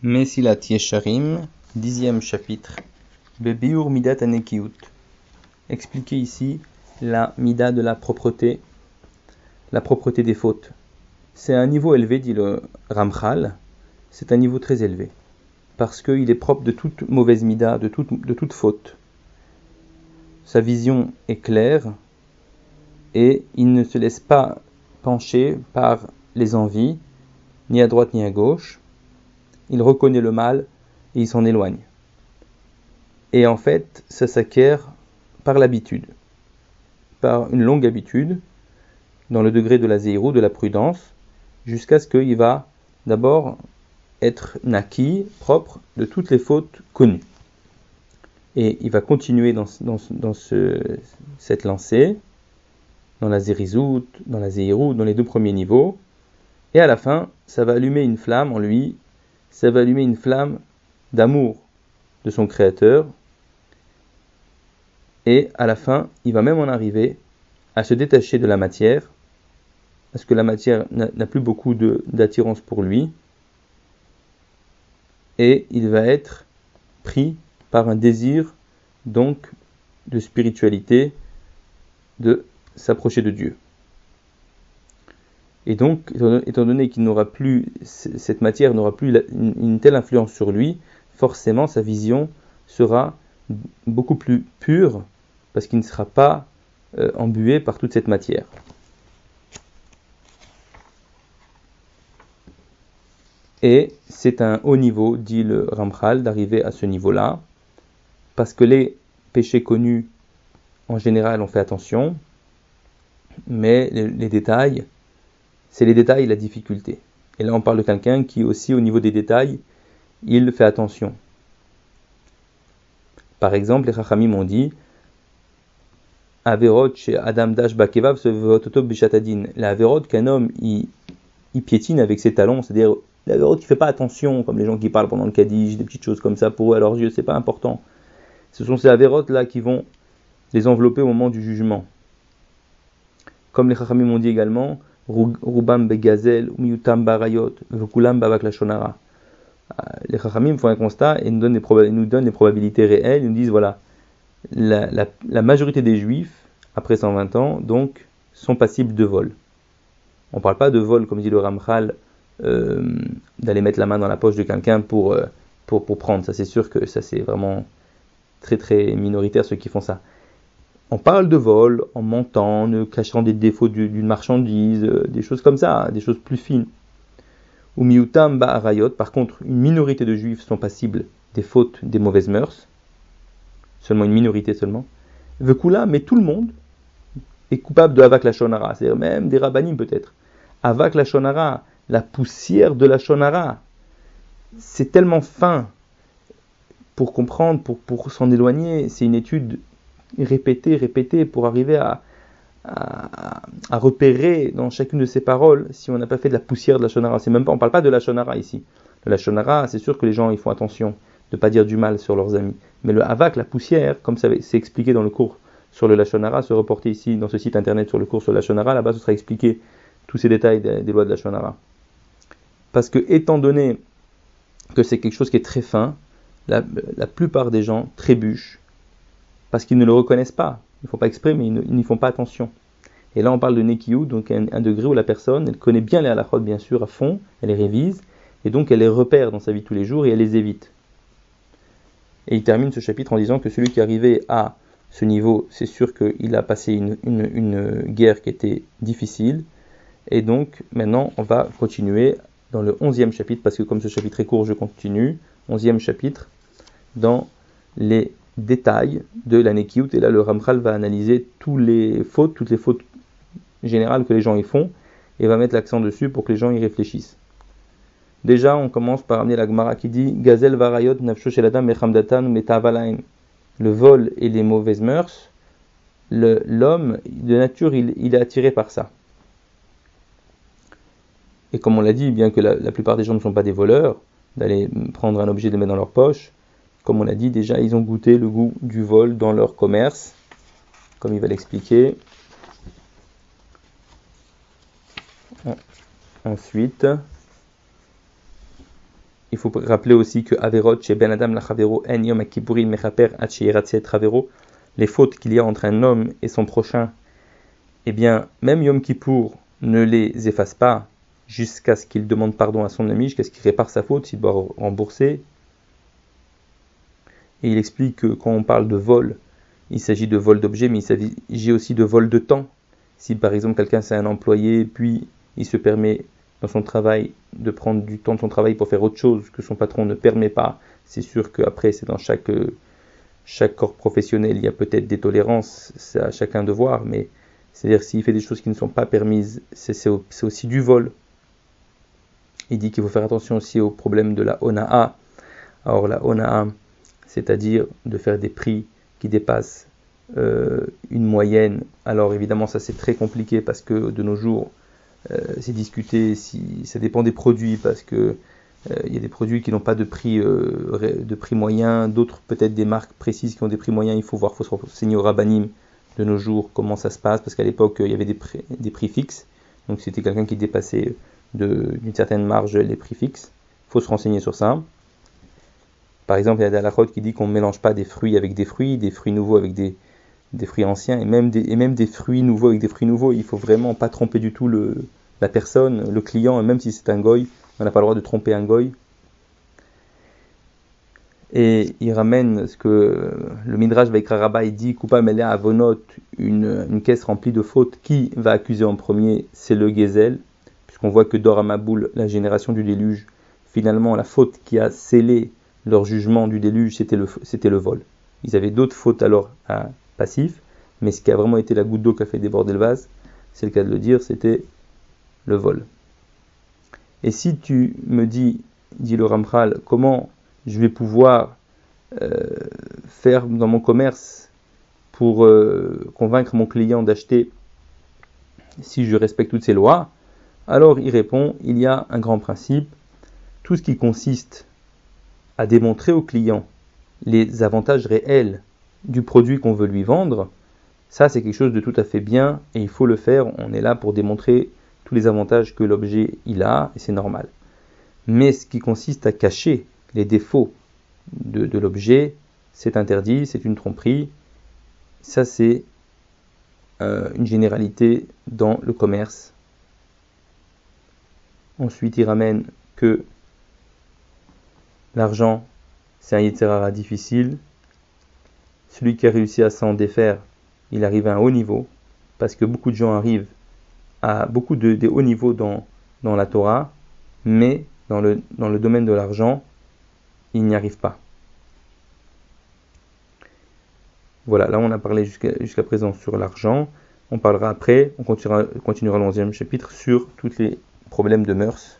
Mesilat Yesharim, dixième chapitre. Bebiur Midat Anekiut. Expliquer ici la Mida de la propreté, la propreté des fautes. C'est un niveau élevé, dit le Ramchal. C'est un niveau très élevé. Parce qu'il est propre de toute mauvaise Mida, de toute, de toute faute. Sa vision est claire et il ne se laisse pas pencher par les envies, ni à droite ni à gauche il reconnaît le mal et il s'en éloigne. Et en fait, ça s'acquiert par l'habitude, par une longue habitude, dans le degré de la zéro, de la prudence, jusqu'à ce qu'il va d'abord être naquis, propre de toutes les fautes connues. Et il va continuer dans, cette lancée, dans la zérizout, dans la zéhirou, dans les deux premiers niveaux. Et à la fin, ça va allumer une flamme en lui ça va allumer une flamme d'amour de son Créateur. Et à la fin, il va même en arriver à se détacher de la matière, parce que la matière n'a plus beaucoup d'attirance pour lui, et il va être pris par un désir donc de spiritualité, de s'approcher de Dieu. Et donc, étant donné qu'il n'aura plus, cette matière n'aura plus une, telle influence sur lui, forcément sa vision sera beaucoup plus pure, parce qu'il ne sera pas euh, embué par toute cette matière. Et c'est un haut niveau, dit le Ramchal, d'arriver à ce niveau-là, parce que les péchés connus, en général, on fait attention, mais les détails, c'est les détails la difficulté. Et là, on parle de quelqu'un qui aussi, au niveau des détails, il fait attention. Par exemple, les Chachamim ont dit Averot chez Adam Dash Bakevav se Bishatadin. La Averot qu'un homme il, piétine avec ses talons, c'est-à-dire l'Averot qui fait pas attention, comme les gens qui parlent pendant le Kaddish, des petites choses comme ça, pour eux, à leurs yeux, c'est pas important. Ce sont ces Averot là qui vont les envelopper au moment du jugement. Comme les Chachamim ont dit également Rubam begazel, miutam barayot, vukulam babak lashonara. Euh, les Chachamim font un constat et nous donnent, les probabilités réelles. Ils nous disent voilà, la, majorité des juifs, après 120 ans, donc, sont passibles de vol. On ne parle pas de vol, comme dit le Ramchal, euh, d'aller mettre la main dans la poche de quelqu'un pour, euh, pour, pour prendre. Ça, c'est sûr que ça, c'est vraiment très très minoritaire ceux qui font ça. On parle de vol en mentant, en cachant des défauts d'une marchandise, euh, des choses comme ça, des choses plus fines. Ou miutam ba'arayot, par contre, une minorité de juifs sont passibles des fautes, des mauvaises mœurs. Seulement une minorité seulement. Vekula, mais tout le monde est coupable de Avak la Shonara, c'est-à-dire même des rabbinim peut-être. Avak la Shonara, la poussière de la Shonara, c'est tellement fin pour comprendre, pour, pour s'en éloigner, c'est une étude répéter, répéter pour arriver à, repérer dans chacune de ces paroles si on n'a pas fait de la poussière de la shonara. C'est même pas, on parle pas de la shonara ici. De la shonara, c'est sûr que les gens ils font attention de ne pas dire du mal sur leurs amis. Mais le havak, la poussière, comme c'est expliqué dans le cours sur le Lachonara, se reporter ici dans ce site internet sur le cours sur le Lachonara, là-bas ce sera expliqué tous ces détails des, lois de la Lachonara. Parce que étant donné que c'est quelque chose qui est très fin, la plupart des gens trébuchent parce qu'ils ne le reconnaissent pas. Ils ne font pas exprès, mais ils n'y font pas attention. Et là, on parle de Nekiyu, donc un, degré où la personne, elle connaît bien les halachot, bien sûr, à fond, elle les révise, et donc elle les repère dans sa vie tous les jours et elle les évite. Et il termine ce chapitre en disant que celui qui arrivé à ce niveau, c'est sûr qu'il a passé une, une, guerre qui était difficile. Et donc, maintenant, on va continuer dans le onzième chapitre, parce que comme ce chapitre est court, je continue. Onzième chapitre, dans les détails de la Nekiut. Et là, le Ramchal va analyser tous les fautes, toutes les fautes générales que les gens y font, et va mettre l'accent dessus pour que les gens y réfléchissent. Déjà, on commence par amener la Gemara qui dit Gazel varayot nafsho. Le vol et les mauvaises mœurs, l'homme de nature, il, est attiré par ça. Et comme on l'a dit, bien que la, plupart des gens ne sont pas des voleurs, d'aller prendre un objet et le mettre dans leur poche, comme on l'a dit déjà, ils ont goûté le goût du vol dans leur commerce, comme il va l'expliquer. Ensuite, il faut rappeler aussi que Averot, chez Ben Adam Lachavero, En Yom Mechaper les fautes qu'il y a entre un homme et son prochain, eh bien, même Yom Kippour ne les efface pas jusqu'à ce qu'il demande pardon à son ami, jusqu'à ce qu'il répare sa faute, s'il doit rembourser. Et il explique que quand on parle de vol, il s'agit de vol d'objets, mais il s'agit aussi de vol de temps. Si par exemple quelqu'un c'est un employé, puis il se permet dans son travail de prendre du temps de son travail pour faire autre chose que son patron ne permet pas, c'est sûr qu'après c'est dans chaque, chaque corps professionnel il y a peut-être des tolérances, c'est à chacun de voir, mais c'est-à-dire s'il fait des choses qui ne sont pas permises, c'est aussi du vol. Il dit qu'il faut faire attention aussi au problème de la ONAA. Alors la ONAA, c'est-à-dire de faire des prix qui dépassent euh, une moyenne. Alors évidemment ça c'est très compliqué parce que de nos jours euh, c'est discuté si ça dépend des produits parce que euh, il y a des produits qui n'ont pas de prix de prix moyen, d'autres peut-être des marques précises qui ont des prix moyens. Il faut voir, faut se renseigner au rabanim de nos jours comment ça se passe parce qu'à l'époque il y avait des prix, des prix fixes. Donc c'était quelqu'un qui dépassait d'une certaine marge les prix fixes. Il faut se renseigner sur ça. Par exemple, il y a la qui dit qu'on ne mélange pas des fruits avec des fruits, des fruits nouveaux avec des, des fruits anciens, et même des, des fruits nouveaux avec des fruits nouveaux. Il faut vraiment pas tromper du tout la personne, le client, et même si c'est un goy, on n'a pas le droit de tromper un goy. Et il ramène ce que le Midrash Vaikra il dit Coupa Melea Avonot, une, une caisse remplie de fautes, qui va accuser en premier? C'est le Gezel, puisqu'on voit que Doramaboul, la génération du déluge, finalement la faute qui a scellé leur jugement du déluge, c'était le, vol. Ils avaient d'autres fautes alors à passif, mais ce qui a vraiment été la goutte d'eau qui a fait déborder le vase, c'est le cas de le dire, c'était le vol. Et si tu me dis, dit le Ramchal, comment je vais pouvoir euh, faire dans mon commerce pour euh, convaincre mon client d'acheter si je respecte toutes ces lois, alors il répond, il y a un grand principe, tout ce qui consiste à démontrer au client les avantages réels du produit qu'on veut lui vendre, ça c'est quelque chose de tout à fait bien et il faut le faire. On est là pour démontrer tous les avantages que l'objet il a et c'est normal. Mais ce qui consiste à cacher les défauts de, l'objet, c'est interdit, c'est une tromperie. Ça c'est euh, une généralité dans le commerce. Ensuite, il ramène que L'argent, c'est un Yitzhara difficile. Celui qui a réussi à s'en défaire, il arrive à un haut niveau, parce que beaucoup de gens arrivent à beaucoup de, hauts niveaux dans, la Torah, mais dans le, domaine de l'argent, ils n'y arrivent pas. Voilà, là on a parlé jusqu'à présent sur l'argent. On parlera après, on continuera, continuera 11e chapitre sur tous les problèmes de mœurs.